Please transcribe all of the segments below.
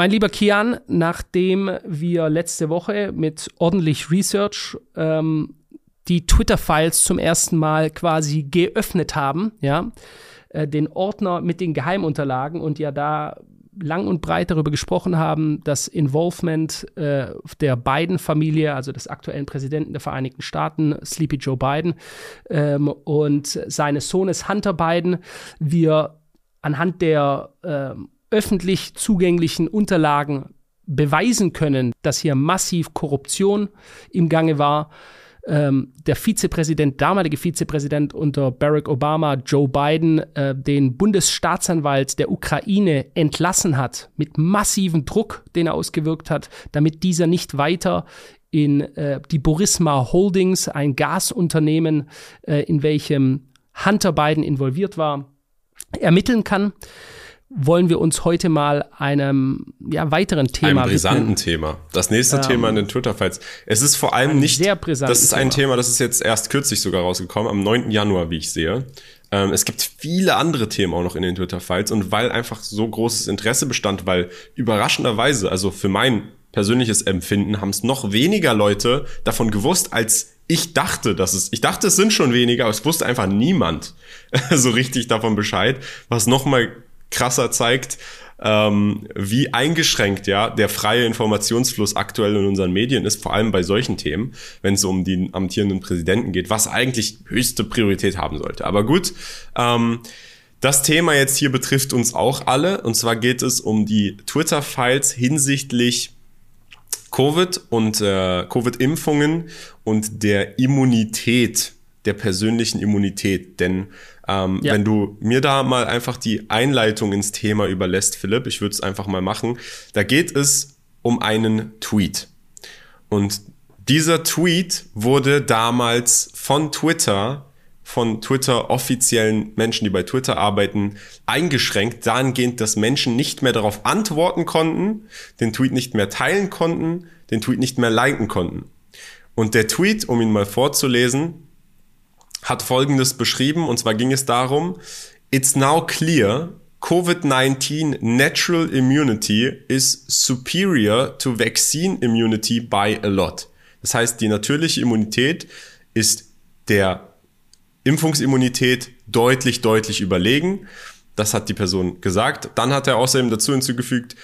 Mein lieber Kian, nachdem wir letzte Woche mit ordentlich Research ähm, die Twitter-Files zum ersten Mal quasi geöffnet haben, ja, äh, den Ordner mit den Geheimunterlagen und ja da lang und breit darüber gesprochen haben, das Involvement äh, der beiden Familie, also des aktuellen Präsidenten der Vereinigten Staaten, Sleepy Joe Biden, ähm, und seines Sohnes Hunter Biden, wir anhand der äh, öffentlich zugänglichen Unterlagen beweisen können, dass hier massiv Korruption im Gange war. Ähm, der Vizepräsident, damalige Vizepräsident unter Barack Obama, Joe Biden, äh, den Bundesstaatsanwalt der Ukraine entlassen hat, mit massivem Druck, den er ausgewirkt hat, damit dieser nicht weiter in äh, die Burisma Holdings, ein Gasunternehmen, äh, in welchem Hunter Biden involviert war, ermitteln kann wollen wir uns heute mal einem ja, weiteren Thema Einem brisanten widmen. Thema. Das nächste ähm, Thema in den Twitter-Files. Es ist vor allem nicht, sehr das ist ein Thema. Thema, das ist jetzt erst kürzlich sogar rausgekommen, am 9. Januar, wie ich sehe. Ähm, es gibt viele andere Themen auch noch in den Twitter-Files und weil einfach so großes Interesse bestand, weil überraschenderweise, also für mein persönliches Empfinden, haben es noch weniger Leute davon gewusst, als ich dachte, dass es, ich dachte, es sind schon weniger, aber es wusste einfach niemand so richtig davon Bescheid, was nochmal krasser zeigt, ähm, wie eingeschränkt ja der freie Informationsfluss aktuell in unseren Medien ist, vor allem bei solchen Themen, wenn es um den amtierenden Präsidenten geht, was eigentlich höchste Priorität haben sollte. Aber gut, ähm, das Thema jetzt hier betrifft uns auch alle, und zwar geht es um die Twitter-Files hinsichtlich Covid und äh, Covid-Impfungen und der Immunität, der persönlichen Immunität. Denn ähm, ja. Wenn du mir da mal einfach die Einleitung ins Thema überlässt, Philipp, ich würde es einfach mal machen. Da geht es um einen Tweet. Und dieser Tweet wurde damals von Twitter, von Twitter offiziellen Menschen, die bei Twitter arbeiten, eingeschränkt, dahingehend, dass Menschen nicht mehr darauf antworten konnten, den Tweet nicht mehr teilen konnten, den Tweet nicht mehr liken konnten. Und der Tweet, um ihn mal vorzulesen, hat Folgendes beschrieben, und zwar ging es darum, It's now clear COVID-19 natural immunity is superior to vaccine immunity by a lot. Das heißt, die natürliche Immunität ist der Impfungsimmunität deutlich, deutlich überlegen. Das hat die Person gesagt. Dann hat er außerdem dazu hinzugefügt,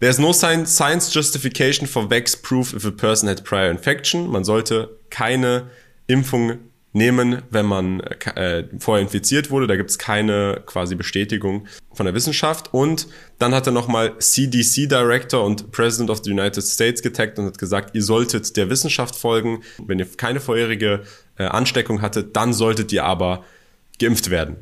There's no science justification for vax proof if a person had prior infection. Man sollte keine Impfung nehmen, wenn man äh, vorher infiziert wurde. Da gibt es keine quasi Bestätigung von der Wissenschaft. Und dann hat er nochmal CDC Director und President of the United States getaggt und hat gesagt, ihr solltet der Wissenschaft folgen. Wenn ihr keine vorherige äh, Ansteckung hattet, dann solltet ihr aber geimpft werden.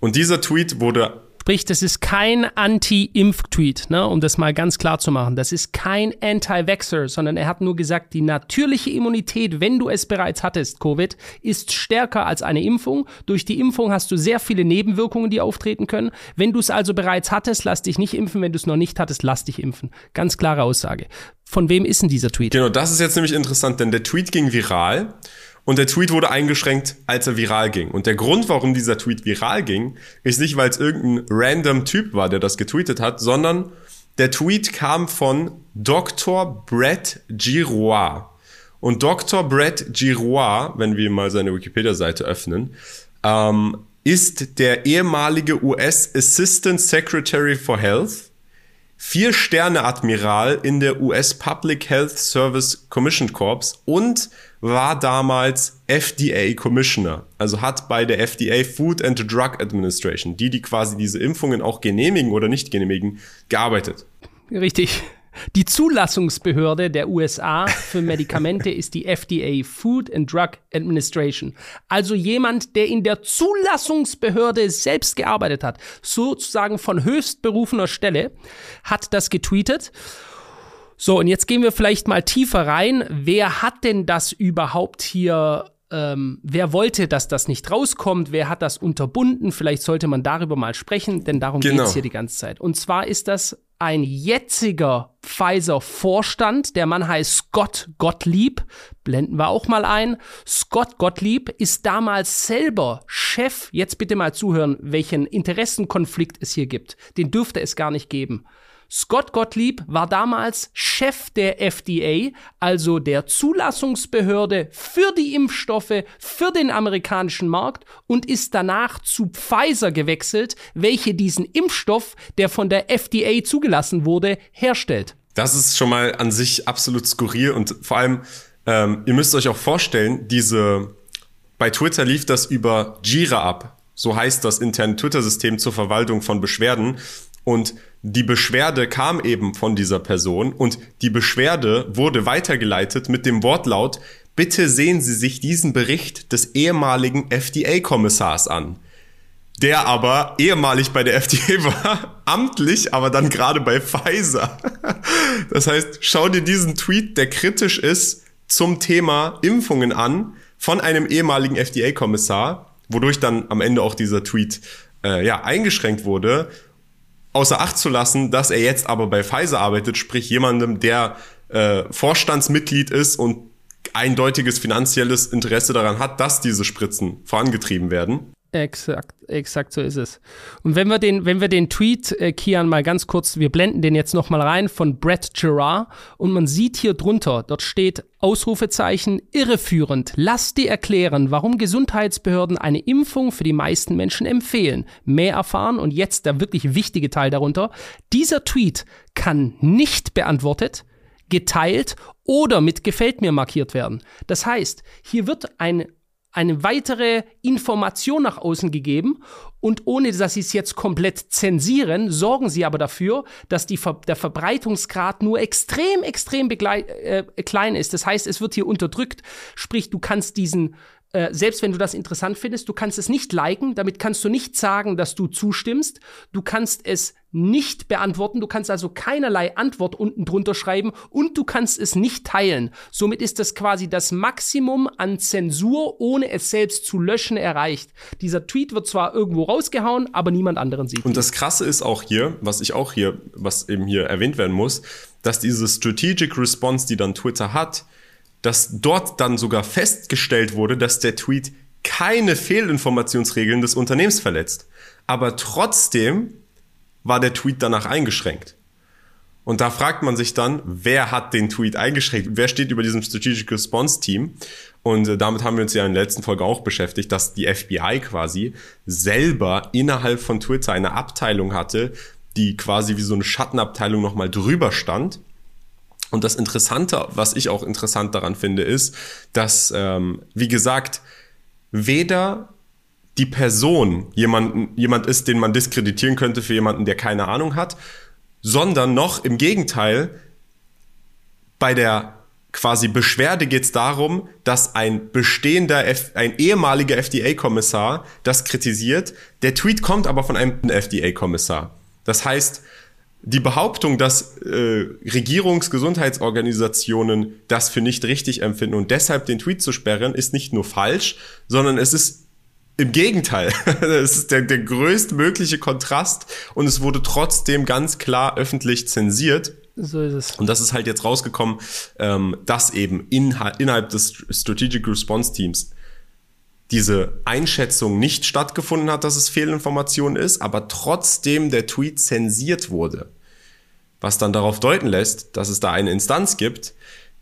Und dieser Tweet wurde Sprich, das ist kein Anti-Impf-Tweet, ne, um das mal ganz klar zu machen. Das ist kein Anti-Vaxxer, sondern er hat nur gesagt, die natürliche Immunität, wenn du es bereits hattest, Covid, ist stärker als eine Impfung. Durch die Impfung hast du sehr viele Nebenwirkungen, die auftreten können. Wenn du es also bereits hattest, lass dich nicht impfen. Wenn du es noch nicht hattest, lass dich impfen. Ganz klare Aussage. Von wem ist denn dieser Tweet? Genau, das ist jetzt nämlich interessant, denn der Tweet ging viral und der Tweet wurde eingeschränkt, als er viral ging. Und der Grund, warum dieser Tweet viral ging, ist nicht, weil es irgendein random Typ war, der das getweetet hat, sondern der Tweet kam von Dr. Brett Giroir. Und Dr. Brett Giroir, wenn wir mal seine Wikipedia-Seite öffnen, ähm, ist der ehemalige US Assistant Secretary for Health, Vier-Sterne-Admiral in der US Public Health Service Commission Corps und war damals FDA Commissioner, also hat bei der FDA Food and Drug Administration, die die quasi diese Impfungen auch genehmigen oder nicht genehmigen, gearbeitet. Richtig. Die Zulassungsbehörde der USA für Medikamente ist die FDA, Food and Drug Administration. Also jemand, der in der Zulassungsbehörde selbst gearbeitet hat, sozusagen von höchstberufener Stelle, hat das getweetet. So, und jetzt gehen wir vielleicht mal tiefer rein. Wer hat denn das überhaupt hier ähm, wer wollte, dass das nicht rauskommt, wer hat das unterbunden, vielleicht sollte man darüber mal sprechen, denn darum genau. geht's hier die ganze Zeit. Und zwar ist das ein jetziger Pfizer-Vorstand, der Mann heißt Scott Gottlieb, blenden wir auch mal ein. Scott Gottlieb ist damals selber Chef, jetzt bitte mal zuhören, welchen Interessenkonflikt es hier gibt. Den dürfte es gar nicht geben. Scott Gottlieb war damals Chef der FDA, also der Zulassungsbehörde für die Impfstoffe für den amerikanischen Markt und ist danach zu Pfizer gewechselt, welche diesen Impfstoff, der von der FDA zugelassen wurde, herstellt. Das ist schon mal an sich absolut skurril und vor allem, ähm, ihr müsst euch auch vorstellen, diese, bei Twitter lief das über Jira ab. So heißt das interne Twitter-System zur Verwaltung von Beschwerden. Und die Beschwerde kam eben von dieser Person und die Beschwerde wurde weitergeleitet mit dem Wortlaut, bitte sehen Sie sich diesen Bericht des ehemaligen FDA-Kommissars an. Der aber ehemalig bei der FDA war, amtlich, aber dann gerade bei Pfizer. Das heißt, schau dir diesen Tweet, der kritisch ist, zum Thema Impfungen an, von einem ehemaligen FDA-Kommissar, wodurch dann am Ende auch dieser Tweet äh, ja, eingeschränkt wurde außer Acht zu lassen, dass er jetzt aber bei Pfizer arbeitet, sprich jemandem, der äh, Vorstandsmitglied ist und eindeutiges finanzielles Interesse daran hat, dass diese Spritzen vorangetrieben werden. Exakt, exakt so ist es. Und wenn wir den, wenn wir den Tweet, äh, Kian, mal ganz kurz, wir blenden den jetzt nochmal rein von Brett Gerard und man sieht hier drunter, dort steht Ausrufezeichen, irreführend. Lass dir erklären, warum Gesundheitsbehörden eine Impfung für die meisten Menschen empfehlen. Mehr erfahren und jetzt der wirklich wichtige Teil darunter. Dieser Tweet kann nicht beantwortet, geteilt oder mit gefällt mir markiert werden. Das heißt, hier wird ein eine weitere Information nach außen gegeben und ohne dass sie es jetzt komplett zensieren, sorgen sie aber dafür, dass die Ver der Verbreitungsgrad nur extrem, extrem äh, klein ist. Das heißt, es wird hier unterdrückt. Sprich, du kannst diesen äh, selbst wenn du das interessant findest, du kannst es nicht liken, damit kannst du nicht sagen, dass du zustimmst. Du kannst es nicht beantworten, du kannst also keinerlei Antwort unten drunter schreiben und du kannst es nicht teilen. Somit ist das quasi das Maximum an Zensur, ohne es selbst zu löschen, erreicht. Dieser Tweet wird zwar irgendwo rausgehauen, aber niemand anderen sieht. Und das Krasse ist auch hier, was ich auch hier, was eben hier erwähnt werden muss, dass diese Strategic Response, die dann Twitter hat, dass dort dann sogar festgestellt wurde, dass der Tweet keine Fehlinformationsregeln des Unternehmens verletzt. Aber trotzdem war der Tweet danach eingeschränkt. Und da fragt man sich dann, wer hat den Tweet eingeschränkt? Wer steht über diesem Strategic Response Team? Und äh, damit haben wir uns ja in der letzten Folge auch beschäftigt, dass die FBI quasi selber innerhalb von Twitter eine Abteilung hatte, die quasi wie so eine Schattenabteilung nochmal drüber stand und das Interessante, was ich auch interessant daran finde, ist, dass, ähm, wie gesagt, weder die Person jemanden, jemand ist, den man diskreditieren könnte für jemanden, der keine Ahnung hat, sondern noch im Gegenteil, bei der quasi Beschwerde geht es darum, dass ein bestehender, F ein ehemaliger FDA-Kommissar das kritisiert. Der Tweet kommt aber von einem FDA-Kommissar. Das heißt, die Behauptung, dass äh, Regierungsgesundheitsorganisationen das für nicht richtig empfinden und deshalb den Tweet zu sperren, ist nicht nur falsch, sondern es ist im Gegenteil. Es ist der, der größtmögliche Kontrast und es wurde trotzdem ganz klar öffentlich zensiert. So ist es. Und das ist halt jetzt rausgekommen, ähm, dass eben innerhalb des Strategic Response Teams diese Einschätzung nicht stattgefunden hat, dass es Fehlinformation ist, aber trotzdem der Tweet zensiert wurde. Was dann darauf deuten lässt, dass es da eine Instanz gibt,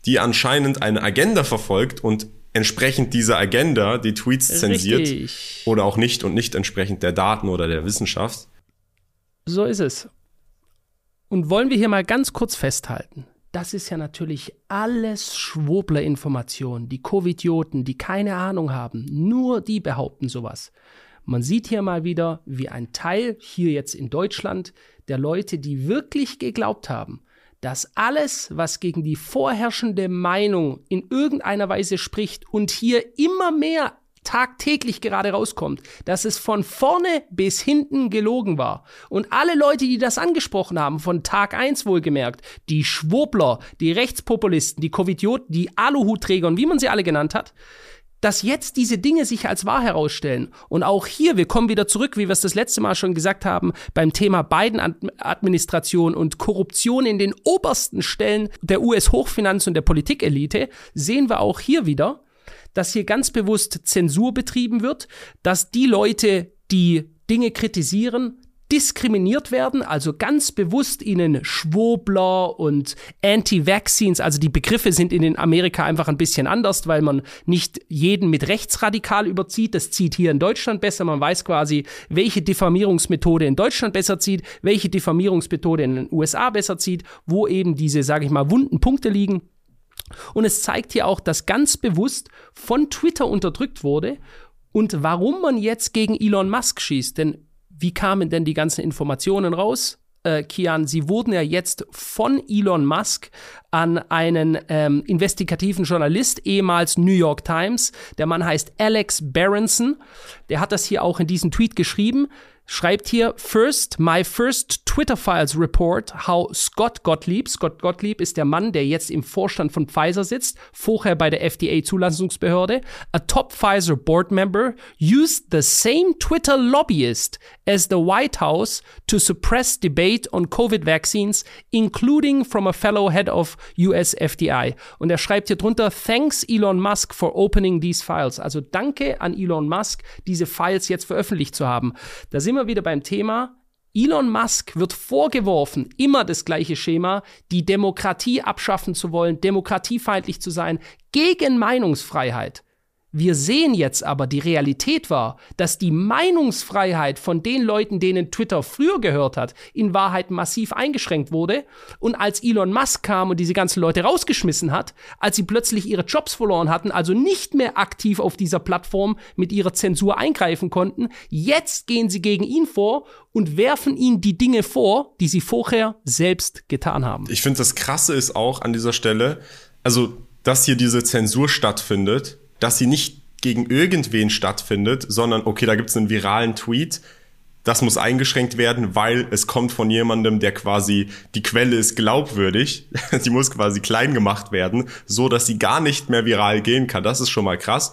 die anscheinend eine Agenda verfolgt und entsprechend dieser Agenda die Tweets zensiert Richtig. oder auch nicht und nicht entsprechend der Daten oder der Wissenschaft. So ist es. Und wollen wir hier mal ganz kurz festhalten das ist ja natürlich alles Schwurbler-Informationen. Die Covidioten, die keine Ahnung haben, nur die behaupten sowas. Man sieht hier mal wieder, wie ein Teil hier jetzt in Deutschland der Leute, die wirklich geglaubt haben, dass alles, was gegen die vorherrschende Meinung in irgendeiner Weise spricht und hier immer mehr tagtäglich gerade rauskommt, dass es von vorne bis hinten gelogen war. Und alle Leute, die das angesprochen haben, von Tag eins wohlgemerkt, die Schwurbler, die Rechtspopulisten, die Covidioten, die Aluhutträger und wie man sie alle genannt hat, dass jetzt diese Dinge sich als wahr herausstellen. Und auch hier, wir kommen wieder zurück, wie wir es das letzte Mal schon gesagt haben, beim Thema Biden-Administration und Korruption in den obersten Stellen der US-Hochfinanz- und der Politikelite, sehen wir auch hier wieder, dass hier ganz bewusst Zensur betrieben wird, dass die Leute, die Dinge kritisieren, diskriminiert werden, also ganz bewusst ihnen Schwobler und Anti-Vaccines, also die Begriffe sind in den Amerika einfach ein bisschen anders, weil man nicht jeden mit rechtsradikal überzieht. Das zieht hier in Deutschland besser. Man weiß quasi, welche Diffamierungsmethode in Deutschland besser zieht, welche Diffamierungsmethode in den USA besser zieht, wo eben diese, sage ich mal, wunden Punkte liegen. Und es zeigt hier auch, dass ganz bewusst von Twitter unterdrückt wurde und warum man jetzt gegen Elon Musk schießt. Denn wie kamen denn die ganzen Informationen raus? Äh, Kian, sie wurden ja jetzt von Elon Musk an einen ähm, investigativen Journalist, ehemals New York Times. Der Mann heißt Alex Berenson. Der hat das hier auch in diesem Tweet geschrieben schreibt hier, first, my first Twitter Files report how Scott Gottlieb, Scott Gottlieb ist der Mann, der jetzt im Vorstand von Pfizer sitzt, vorher bei der FDA Zulassungsbehörde, a top Pfizer board member used the same Twitter lobbyist as the White House to suppress debate on COVID vaccines, including from a fellow head of US FDI. Und er schreibt hier drunter, thanks Elon Musk for opening these files. Also danke an Elon Musk, diese Files jetzt veröffentlicht zu haben. Da sind wir wieder beim Thema. Elon Musk wird vorgeworfen, immer das gleiche Schema, die Demokratie abschaffen zu wollen, demokratiefeindlich zu sein, gegen Meinungsfreiheit. Wir sehen jetzt aber, die Realität war, dass die Meinungsfreiheit von den Leuten, denen Twitter früher gehört hat, in Wahrheit massiv eingeschränkt wurde. Und als Elon Musk kam und diese ganzen Leute rausgeschmissen hat, als sie plötzlich ihre Jobs verloren hatten, also nicht mehr aktiv auf dieser Plattform mit ihrer Zensur eingreifen konnten, jetzt gehen sie gegen ihn vor und werfen ihm die Dinge vor, die sie vorher selbst getan haben. Ich finde, das Krasse ist auch an dieser Stelle, also, dass hier diese Zensur stattfindet, dass sie nicht gegen irgendwen stattfindet, sondern okay, da gibt es einen viralen Tweet, das muss eingeschränkt werden, weil es kommt von jemandem, der quasi die Quelle ist glaubwürdig. sie muss quasi klein gemacht werden, so dass sie gar nicht mehr viral gehen kann. Das ist schon mal krass.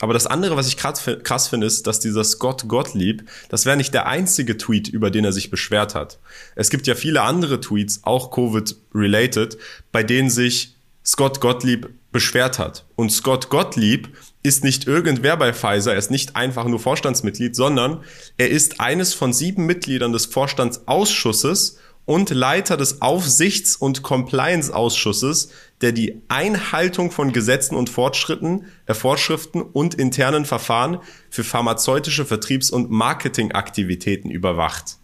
Aber das andere, was ich krass finde, ist, dass dieser Scott Gottlieb, das wäre nicht der einzige Tweet, über den er sich beschwert hat. Es gibt ja viele andere Tweets, auch Covid-related, bei denen sich Scott Gottlieb beschwert hat. Und Scott Gottlieb ist nicht irgendwer bei Pfizer, er ist nicht einfach nur Vorstandsmitglied, sondern er ist eines von sieben Mitgliedern des Vorstandsausschusses und Leiter des Aufsichts- und Compliance-Ausschusses, der die Einhaltung von Gesetzen und Fortschritten, äh, Vorschriften und internen Verfahren für pharmazeutische Vertriebs- und Marketingaktivitäten überwacht.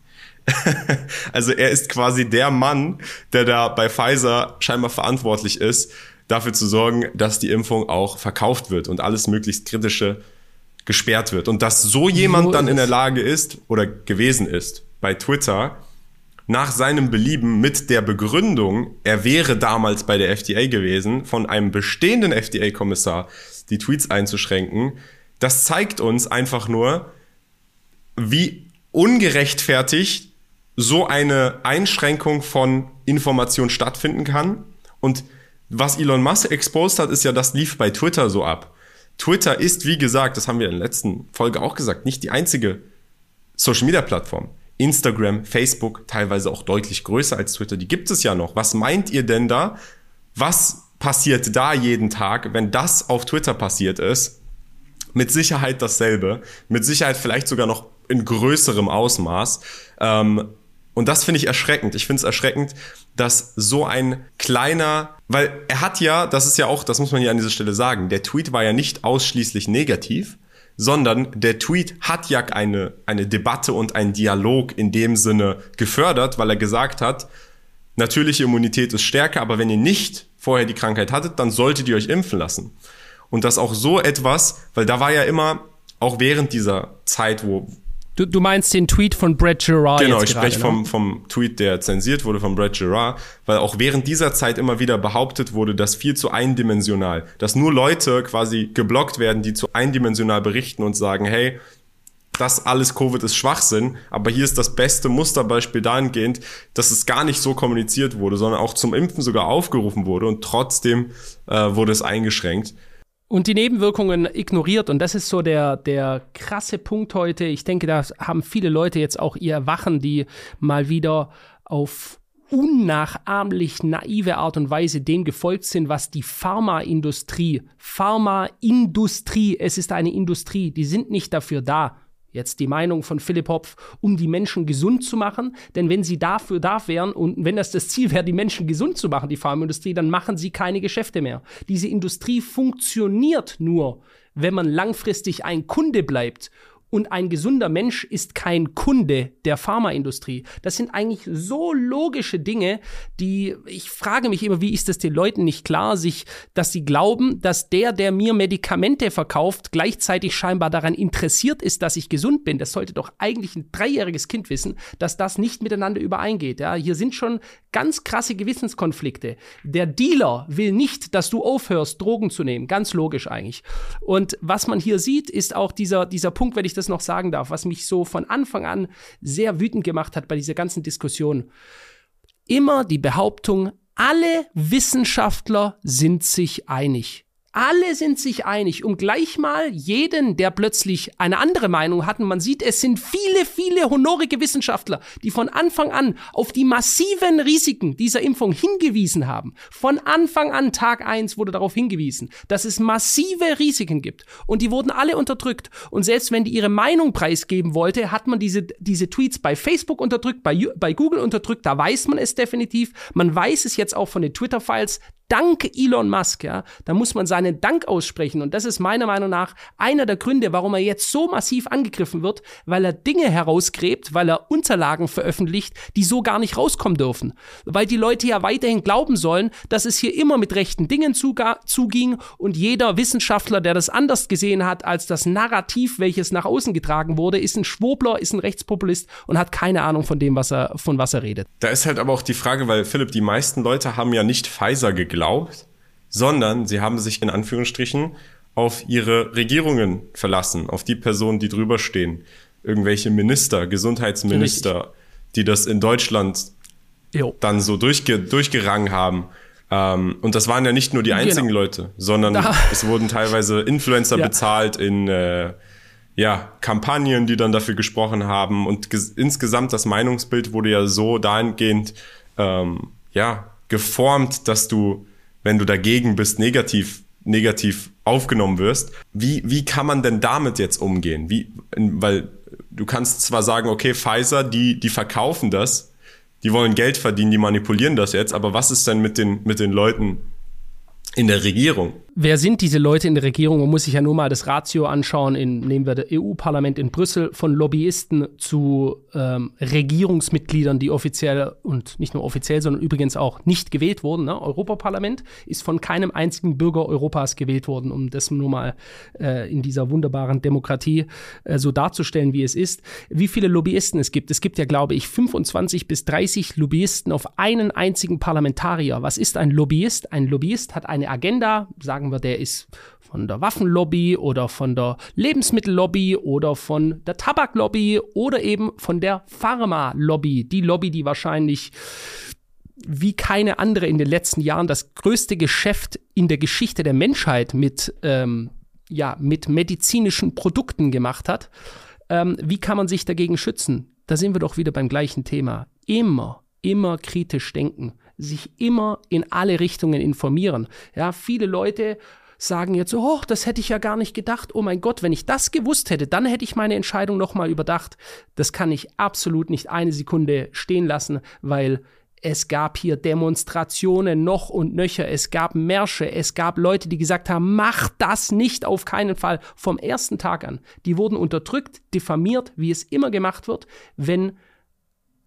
also er ist quasi der Mann, der da bei Pfizer scheinbar verantwortlich ist, dafür zu sorgen, dass die Impfung auch verkauft wird und alles möglichst kritische gesperrt wird. Und dass so jemand so dann in der Lage ist oder gewesen ist, bei Twitter nach seinem Belieben mit der Begründung, er wäre damals bei der FDA gewesen, von einem bestehenden FDA-Kommissar die Tweets einzuschränken, das zeigt uns einfach nur, wie ungerechtfertigt so eine Einschränkung von Information stattfinden kann. Und was Elon Musk exposed hat, ist ja, das lief bei Twitter so ab. Twitter ist, wie gesagt, das haben wir in der letzten Folge auch gesagt, nicht die einzige Social Media Plattform. Instagram, Facebook, teilweise auch deutlich größer als Twitter, die gibt es ja noch. Was meint ihr denn da? Was passiert da jeden Tag, wenn das auf Twitter passiert ist? Mit Sicherheit dasselbe. Mit Sicherheit vielleicht sogar noch in größerem Ausmaß. Ähm, und das finde ich erschreckend. Ich finde es erschreckend, dass so ein kleiner, weil er hat ja, das ist ja auch, das muss man hier an dieser Stelle sagen, der Tweet war ja nicht ausschließlich negativ, sondern der Tweet hat ja eine, eine Debatte und einen Dialog in dem Sinne gefördert, weil er gesagt hat, natürliche Immunität ist stärker, aber wenn ihr nicht vorher die Krankheit hattet, dann solltet ihr euch impfen lassen. Und das auch so etwas, weil da war ja immer, auch während dieser Zeit, wo, Du, du meinst den Tweet von Brett Gerard? Genau, ich spreche vom, ne? vom Tweet, der zensiert wurde von Brett Gerard, weil auch während dieser Zeit immer wieder behauptet wurde, dass viel zu eindimensional, dass nur Leute quasi geblockt werden, die zu eindimensional berichten und sagen, hey, das alles Covid ist Schwachsinn, aber hier ist das beste Musterbeispiel dahingehend, dass es gar nicht so kommuniziert wurde, sondern auch zum Impfen sogar aufgerufen wurde und trotzdem äh, wurde es eingeschränkt und die Nebenwirkungen ignoriert. Und das ist so der, der krasse Punkt heute. Ich denke, da haben viele Leute jetzt auch ihr Erwachen, die mal wieder auf unnachahmlich naive Art und Weise dem gefolgt sind, was die Pharmaindustrie, Pharmaindustrie, es ist eine Industrie, die sind nicht dafür da, jetzt die Meinung von Philipp Hopf, um die Menschen gesund zu machen. Denn wenn sie dafür da wären und wenn das das Ziel wäre, die Menschen gesund zu machen, die Pharmaindustrie, dann machen sie keine Geschäfte mehr. Diese Industrie funktioniert nur, wenn man langfristig ein Kunde bleibt und ein gesunder Mensch ist kein Kunde der Pharmaindustrie. Das sind eigentlich so logische Dinge, die ich frage mich immer, wie ist das den Leuten nicht klar, sich, dass sie glauben, dass der, der mir Medikamente verkauft, gleichzeitig scheinbar daran interessiert ist, dass ich gesund bin. Das sollte doch eigentlich ein dreijähriges Kind wissen, dass das nicht miteinander übereingeht. Ja, hier sind schon ganz krasse Gewissenskonflikte. Der Dealer will nicht, dass du aufhörst, Drogen zu nehmen. Ganz logisch eigentlich. Und was man hier sieht, ist auch dieser, dieser Punkt, wenn ich das noch sagen darf, was mich so von Anfang an sehr wütend gemacht hat bei dieser ganzen Diskussion. Immer die Behauptung, alle Wissenschaftler sind sich einig. Alle sind sich einig, um gleich mal jeden, der plötzlich eine andere Meinung hat, und man sieht, es sind viele, viele honorige Wissenschaftler, die von Anfang an auf die massiven Risiken dieser Impfung hingewiesen haben. Von Anfang an, Tag eins wurde darauf hingewiesen, dass es massive Risiken gibt. Und die wurden alle unterdrückt. Und selbst wenn die ihre Meinung preisgeben wollte, hat man diese, diese Tweets bei Facebook unterdrückt, bei, bei Google unterdrückt, da weiß man es definitiv. Man weiß es jetzt auch von den Twitter-Files, dank Elon Musk, ja, da muss man seinen Dank aussprechen. Und das ist meiner Meinung nach einer der Gründe, warum er jetzt so massiv angegriffen wird, weil er Dinge herausgräbt, weil er Unterlagen veröffentlicht, die so gar nicht rauskommen dürfen. Weil die Leute ja weiterhin glauben sollen, dass es hier immer mit rechten Dingen zuging und jeder Wissenschaftler, der das anders gesehen hat als das Narrativ, welches nach außen getragen wurde, ist ein Schwobler, ist ein Rechtspopulist und hat keine Ahnung von dem, was er, von was er redet. Da ist halt aber auch die Frage, weil Philipp, die meisten Leute haben ja nicht Pfizer geglaubt geglaubt, sondern sie haben sich in Anführungsstrichen auf ihre Regierungen verlassen, auf die Personen, die drüber stehen. Irgendwelche Minister, Gesundheitsminister, die das in Deutschland jo. dann so durchge durchgerangen haben. Ähm, und das waren ja nicht nur die genau. einzigen genau. Leute, sondern da. es wurden teilweise Influencer ja. bezahlt in äh, ja, Kampagnen, die dann dafür gesprochen haben. Und insgesamt das Meinungsbild wurde ja so dahingehend ähm, ja, geformt, dass du wenn du dagegen bist, negativ, negativ aufgenommen wirst. Wie, wie kann man denn damit jetzt umgehen? Wie, weil du kannst zwar sagen, okay, Pfizer, die, die verkaufen das, die wollen Geld verdienen, die manipulieren das jetzt, aber was ist denn mit den, mit den Leuten in der Regierung? Wer sind diese Leute in der Regierung? Man muss sich ja nur mal das Ratio anschauen, in, nehmen wir das EU-Parlament in Brüssel, von Lobbyisten zu ähm, Regierungsmitgliedern, die offiziell und nicht nur offiziell, sondern übrigens auch nicht gewählt wurden. Ne? Europaparlament ist von keinem einzigen Bürger Europas gewählt worden, um das nur mal äh, in dieser wunderbaren Demokratie äh, so darzustellen, wie es ist. Wie viele Lobbyisten es gibt? Es gibt ja, glaube ich, 25 bis 30 Lobbyisten auf einen einzigen Parlamentarier. Was ist ein Lobbyist? Ein Lobbyist hat eine Agenda, sagen sagen wir, der ist von der Waffenlobby oder von der Lebensmittellobby oder von der Tabaklobby oder eben von der Pharmalobby. Die Lobby, die wahrscheinlich wie keine andere in den letzten Jahren das größte Geschäft in der Geschichte der Menschheit mit, ähm, ja, mit medizinischen Produkten gemacht hat. Ähm, wie kann man sich dagegen schützen? Da sind wir doch wieder beim gleichen Thema. Immer, immer kritisch denken sich immer in alle Richtungen informieren. Ja, viele Leute sagen jetzt so, oh, das hätte ich ja gar nicht gedacht. Oh mein Gott, wenn ich das gewusst hätte, dann hätte ich meine Entscheidung nochmal überdacht. Das kann ich absolut nicht eine Sekunde stehen lassen, weil es gab hier Demonstrationen noch und nöcher, es gab Märsche, es gab Leute, die gesagt haben, mach das nicht auf keinen Fall vom ersten Tag an. Die wurden unterdrückt, diffamiert, wie es immer gemacht wird, wenn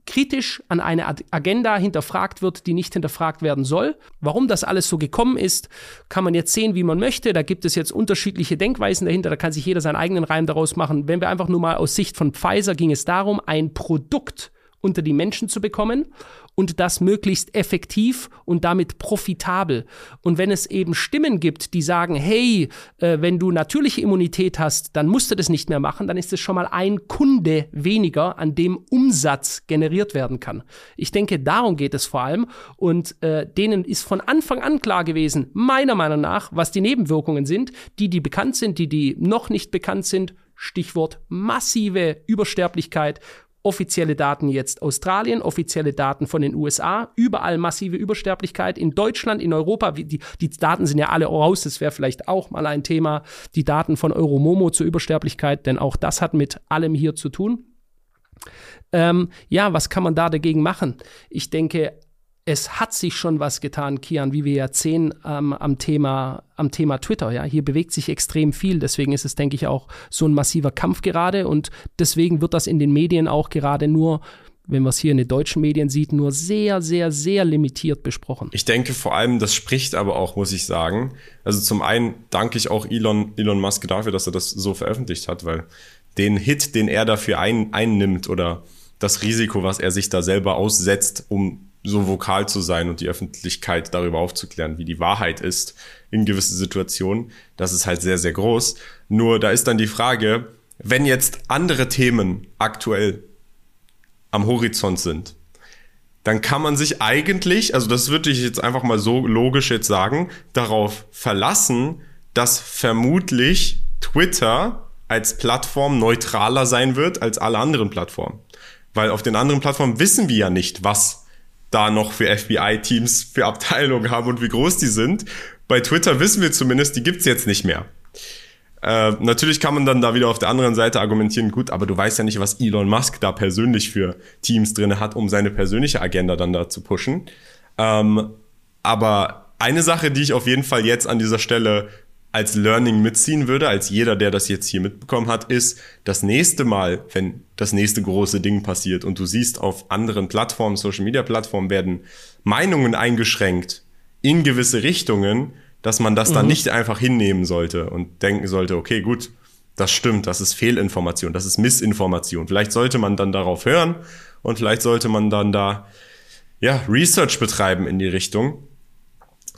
kritisch an eine Agenda hinterfragt wird, die nicht hinterfragt werden soll. Warum das alles so gekommen ist, kann man jetzt sehen, wie man möchte. Da gibt es jetzt unterschiedliche Denkweisen dahinter. Da kann sich jeder seinen eigenen Reim daraus machen. Wenn wir einfach nur mal aus Sicht von Pfizer ging es darum, ein Produkt unter die Menschen zu bekommen und das möglichst effektiv und damit profitabel. Und wenn es eben Stimmen gibt, die sagen, hey, äh, wenn du natürliche Immunität hast, dann musst du das nicht mehr machen, dann ist es schon mal ein Kunde weniger, an dem Umsatz generiert werden kann. Ich denke, darum geht es vor allem. Und äh, denen ist von Anfang an klar gewesen, meiner Meinung nach, was die Nebenwirkungen sind, die, die bekannt sind, die, die noch nicht bekannt sind. Stichwort massive Übersterblichkeit, offizielle Daten jetzt Australien, offizielle Daten von den USA, überall massive Übersterblichkeit. In Deutschland, in Europa, die, die Daten sind ja alle raus, das wäre vielleicht auch mal ein Thema, die Daten von Euromomo zur Übersterblichkeit, denn auch das hat mit allem hier zu tun. Ähm, ja, was kann man da dagegen machen? Ich denke, es hat sich schon was getan, Kian, wie wir ja sehen ähm, am, Thema, am Thema Twitter. Ja, hier bewegt sich extrem viel. Deswegen ist es, denke ich, auch so ein massiver Kampf gerade. Und deswegen wird das in den Medien auch gerade nur wenn man es hier in den deutschen Medien sieht, nur sehr, sehr, sehr limitiert besprochen. Ich denke vor allem, das spricht aber auch, muss ich sagen. Also zum einen danke ich auch Elon, Elon Musk dafür, dass er das so veröffentlicht hat, weil den Hit, den er dafür ein, einnimmt oder das Risiko, was er sich da selber aussetzt, um so vokal zu sein und die Öffentlichkeit darüber aufzuklären, wie die Wahrheit ist in gewissen Situationen, das ist halt sehr, sehr groß. Nur da ist dann die Frage, wenn jetzt andere Themen aktuell am Horizont sind, dann kann man sich eigentlich, also das würde ich jetzt einfach mal so logisch jetzt sagen, darauf verlassen, dass vermutlich Twitter als Plattform neutraler sein wird als alle anderen Plattformen. Weil auf den anderen Plattformen wissen wir ja nicht, was da noch für FBI-Teams, für Abteilungen haben und wie groß die sind. Bei Twitter wissen wir zumindest, die gibt's jetzt nicht mehr. Äh, natürlich kann man dann da wieder auf der anderen Seite argumentieren, gut, aber du weißt ja nicht, was Elon Musk da persönlich für Teams drin hat, um seine persönliche Agenda dann da zu pushen. Ähm, aber eine Sache, die ich auf jeden Fall jetzt an dieser Stelle als Learning mitziehen würde, als jeder, der das jetzt hier mitbekommen hat, ist, das nächste Mal, wenn das nächste große Ding passiert und du siehst, auf anderen Plattformen, Social Media Plattformen werden Meinungen eingeschränkt in gewisse Richtungen, dass man das mhm. dann nicht einfach hinnehmen sollte und denken sollte, okay, gut, das stimmt, das ist Fehlinformation, das ist Missinformation. Vielleicht sollte man dann darauf hören und vielleicht sollte man dann da ja, Research betreiben in die Richtung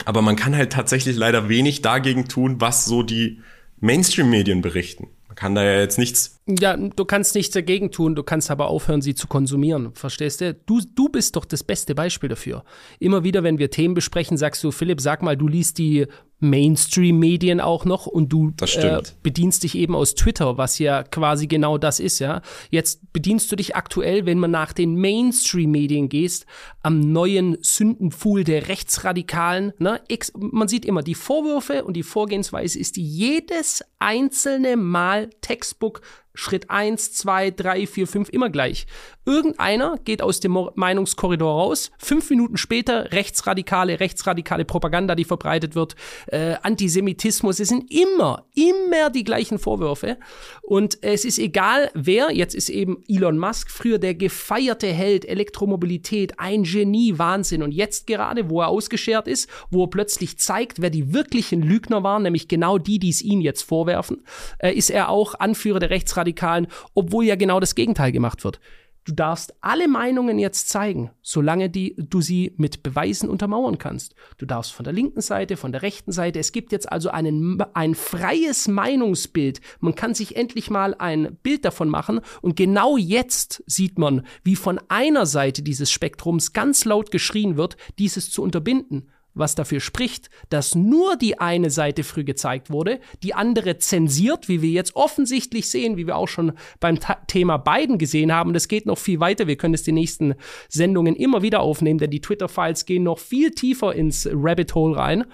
aber man kann halt tatsächlich leider wenig dagegen tun, was so die Mainstream-Medien berichten. Man kann da ja jetzt nichts. Ja, du kannst nichts dagegen tun, du kannst aber aufhören, sie zu konsumieren. Verstehst du? Du, du bist doch das beste Beispiel dafür. Immer wieder, wenn wir Themen besprechen, sagst du, Philipp, sag mal, du liest die Mainstream-Medien auch noch und du äh, bedienst dich eben aus Twitter, was ja quasi genau das ist, ja. Jetzt bedienst du dich aktuell, wenn man nach den Mainstream-Medien gehst, am neuen Sündenpfuhl der Rechtsradikalen. Ne? Man sieht immer, die Vorwürfe und die Vorgehensweise ist jedes einzelne Mal Textbook Schritt 1, 2, 3, 4, 5 immer gleich. Irgendeiner geht aus dem Meinungskorridor raus, fünf Minuten später rechtsradikale, rechtsradikale Propaganda, die verbreitet wird, äh, Antisemitismus, es sind immer, immer die gleichen Vorwürfe. Und es ist egal, wer, jetzt ist eben Elon Musk, früher der gefeierte Held, Elektromobilität, ein Genie, Wahnsinn. Und jetzt gerade, wo er ausgeschert ist, wo er plötzlich zeigt, wer die wirklichen Lügner waren, nämlich genau die, die es ihm jetzt vorwerfen, äh, ist er auch Anführer der Rechtsradikalen, obwohl ja genau das Gegenteil gemacht wird. Du darfst alle Meinungen jetzt zeigen, solange die, du sie mit Beweisen untermauern kannst. Du darfst von der linken Seite, von der rechten Seite. Es gibt jetzt also einen, ein freies Meinungsbild. Man kann sich endlich mal ein Bild davon machen. Und genau jetzt sieht man, wie von einer Seite dieses Spektrums ganz laut geschrien wird, dieses zu unterbinden was dafür spricht, dass nur die eine Seite früh gezeigt wurde, die andere zensiert, wie wir jetzt offensichtlich sehen, wie wir auch schon beim Ta Thema Biden gesehen haben. Das geht noch viel weiter. Wir können es die nächsten Sendungen immer wieder aufnehmen, denn die Twitter-Files gehen noch viel tiefer ins Rabbit Hole rein.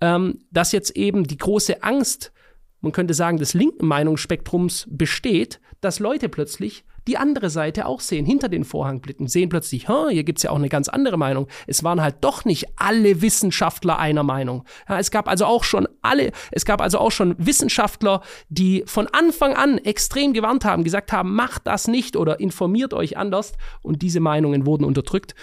Ähm, dass jetzt eben die große Angst, man könnte sagen, des linken Meinungsspektrums besteht, dass Leute plötzlich die andere Seite auch sehen, hinter den Vorhang blicken, sehen plötzlich, hier gibt's ja auch eine ganz andere Meinung. Es waren halt doch nicht alle Wissenschaftler einer Meinung. Ja, es gab also auch schon alle, es gab also auch schon Wissenschaftler, die von Anfang an extrem gewarnt haben, gesagt haben, macht das nicht oder informiert euch anders und diese Meinungen wurden unterdrückt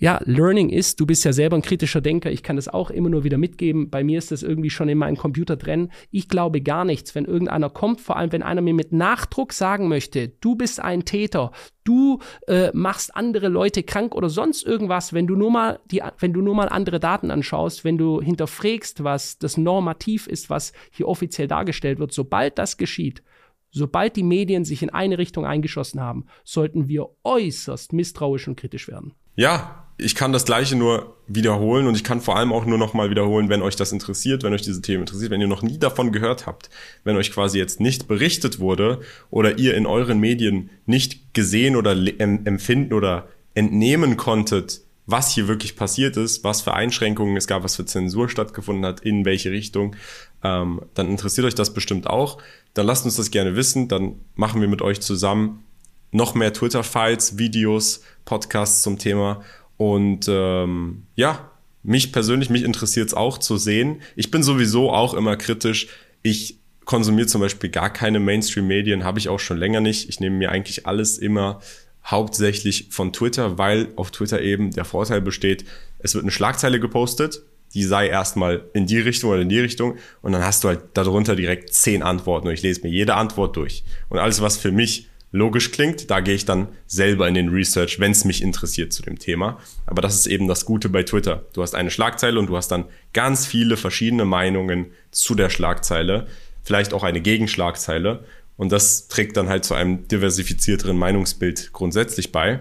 ja, Learning ist, du bist ja selber ein kritischer Denker, ich kann das auch immer nur wieder mitgeben. Bei mir ist das irgendwie schon in meinem Computer drin. Ich glaube gar nichts, wenn irgendeiner kommt, vor allem wenn einer mir mit Nachdruck sagen möchte, du bist ein Täter, du äh, machst andere Leute krank oder sonst irgendwas, wenn du nur mal die, wenn du nur mal andere Daten anschaust, wenn du hinterfragst, was das Normativ ist, was hier offiziell dargestellt wird, sobald das geschieht, Sobald die Medien sich in eine Richtung eingeschossen haben, sollten wir äußerst misstrauisch und kritisch werden. Ja, ich kann das Gleiche nur wiederholen und ich kann vor allem auch nur nochmal wiederholen, wenn euch das interessiert, wenn euch diese Themen interessiert, wenn ihr noch nie davon gehört habt, wenn euch quasi jetzt nicht berichtet wurde oder ihr in euren Medien nicht gesehen oder empfinden oder entnehmen konntet, was hier wirklich passiert ist, was für Einschränkungen es gab, was für Zensur stattgefunden hat, in welche Richtung, ähm, dann interessiert euch das bestimmt auch. Dann lasst uns das gerne wissen, dann machen wir mit euch zusammen noch mehr Twitter-Files, Videos, Podcasts zum Thema. Und ähm, ja, mich persönlich, mich interessiert es auch zu sehen. Ich bin sowieso auch immer kritisch. Ich konsumiere zum Beispiel gar keine Mainstream-Medien, habe ich auch schon länger nicht. Ich nehme mir eigentlich alles immer hauptsächlich von Twitter, weil auf Twitter eben der Vorteil besteht, es wird eine Schlagzeile gepostet, die sei erstmal in die Richtung oder in die Richtung und dann hast du halt darunter direkt zehn Antworten und ich lese mir jede Antwort durch. Und alles, was für mich logisch klingt. Da gehe ich dann selber in den Research, wenn es mich interessiert zu dem Thema. Aber das ist eben das Gute bei Twitter. Du hast eine Schlagzeile und du hast dann ganz viele verschiedene Meinungen zu der Schlagzeile, vielleicht auch eine Gegenschlagzeile. Und das trägt dann halt zu einem diversifizierteren Meinungsbild grundsätzlich bei.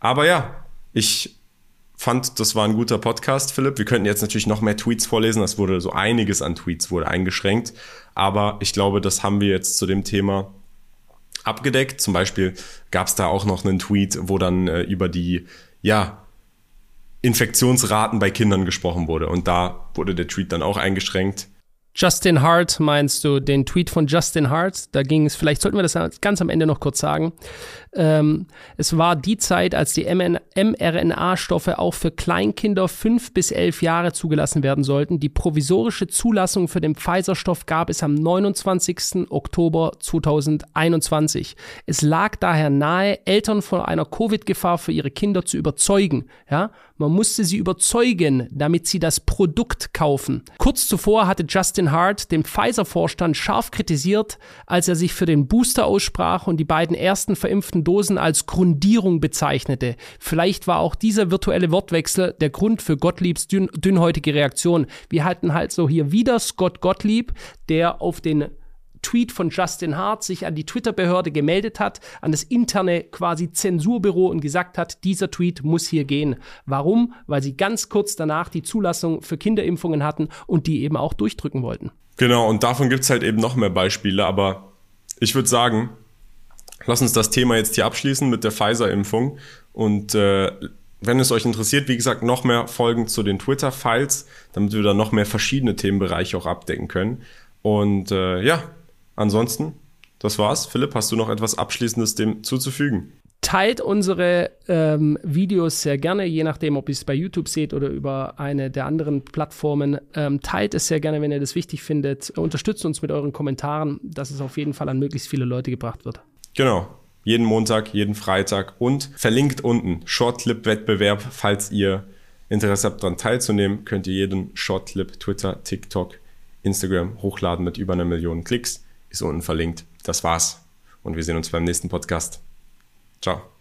Aber ja, ich fand, das war ein guter Podcast, Philipp. Wir könnten jetzt natürlich noch mehr Tweets vorlesen. Das wurde so einiges an Tweets wurde eingeschränkt. Aber ich glaube, das haben wir jetzt zu dem Thema abgedeckt. Zum Beispiel gab es da auch noch einen Tweet, wo dann äh, über die, ja, Infektionsraten bei Kindern gesprochen wurde. Und da wurde der Tweet dann auch eingeschränkt. Justin Hart, meinst du den Tweet von Justin Hart? Da ging es, vielleicht sollten wir das ganz am Ende noch kurz sagen. Ähm, es war die Zeit, als die mRNA-Stoffe auch für Kleinkinder fünf bis elf Jahre zugelassen werden sollten. Die provisorische Zulassung für den Pfizer-Stoff gab es am 29. Oktober 2021. Es lag daher nahe, Eltern von einer Covid-Gefahr für ihre Kinder zu überzeugen. Ja? Man musste sie überzeugen, damit sie das Produkt kaufen. Kurz zuvor hatte Justin Hart den Pfizer-Vorstand scharf kritisiert, als er sich für den Booster aussprach und die beiden ersten verimpften Dosen als Grundierung bezeichnete. Vielleicht war auch dieser virtuelle Wortwechsel der Grund für Gottliebs dünn, dünnhäutige Reaktion. Wir halten halt so hier wieder Scott Gottlieb, der auf den Tweet von Justin Hart sich an die Twitter-Behörde gemeldet hat, an das interne quasi Zensurbüro und gesagt hat, dieser Tweet muss hier gehen. Warum? Weil sie ganz kurz danach die Zulassung für Kinderimpfungen hatten und die eben auch durchdrücken wollten. Genau, und davon gibt es halt eben noch mehr Beispiele, aber ich würde sagen, lass uns das Thema jetzt hier abschließen mit der Pfizer-Impfung. Und äh, wenn es euch interessiert, wie gesagt, noch mehr Folgen zu den Twitter-Files, damit wir da noch mehr verschiedene Themenbereiche auch abdecken können. Und äh, ja, ansonsten, das war's. Philipp, hast du noch etwas Abschließendes dem zuzufügen? Teilt unsere ähm, Videos sehr gerne, je nachdem, ob ihr es bei YouTube seht oder über eine der anderen Plattformen. Ähm, teilt es sehr gerne, wenn ihr das wichtig findet. Unterstützt uns mit euren Kommentaren, dass es auf jeden Fall an möglichst viele Leute gebracht wird. Genau. Jeden Montag, jeden Freitag und verlinkt unten Shortclip-Wettbewerb. Falls ihr Interesse habt, daran teilzunehmen, könnt ihr jeden Shortclip, Twitter, TikTok, Instagram hochladen mit über einer Million Klicks. Ist unten verlinkt. Das war's. Und wir sehen uns beim nächsten Podcast. Ciao.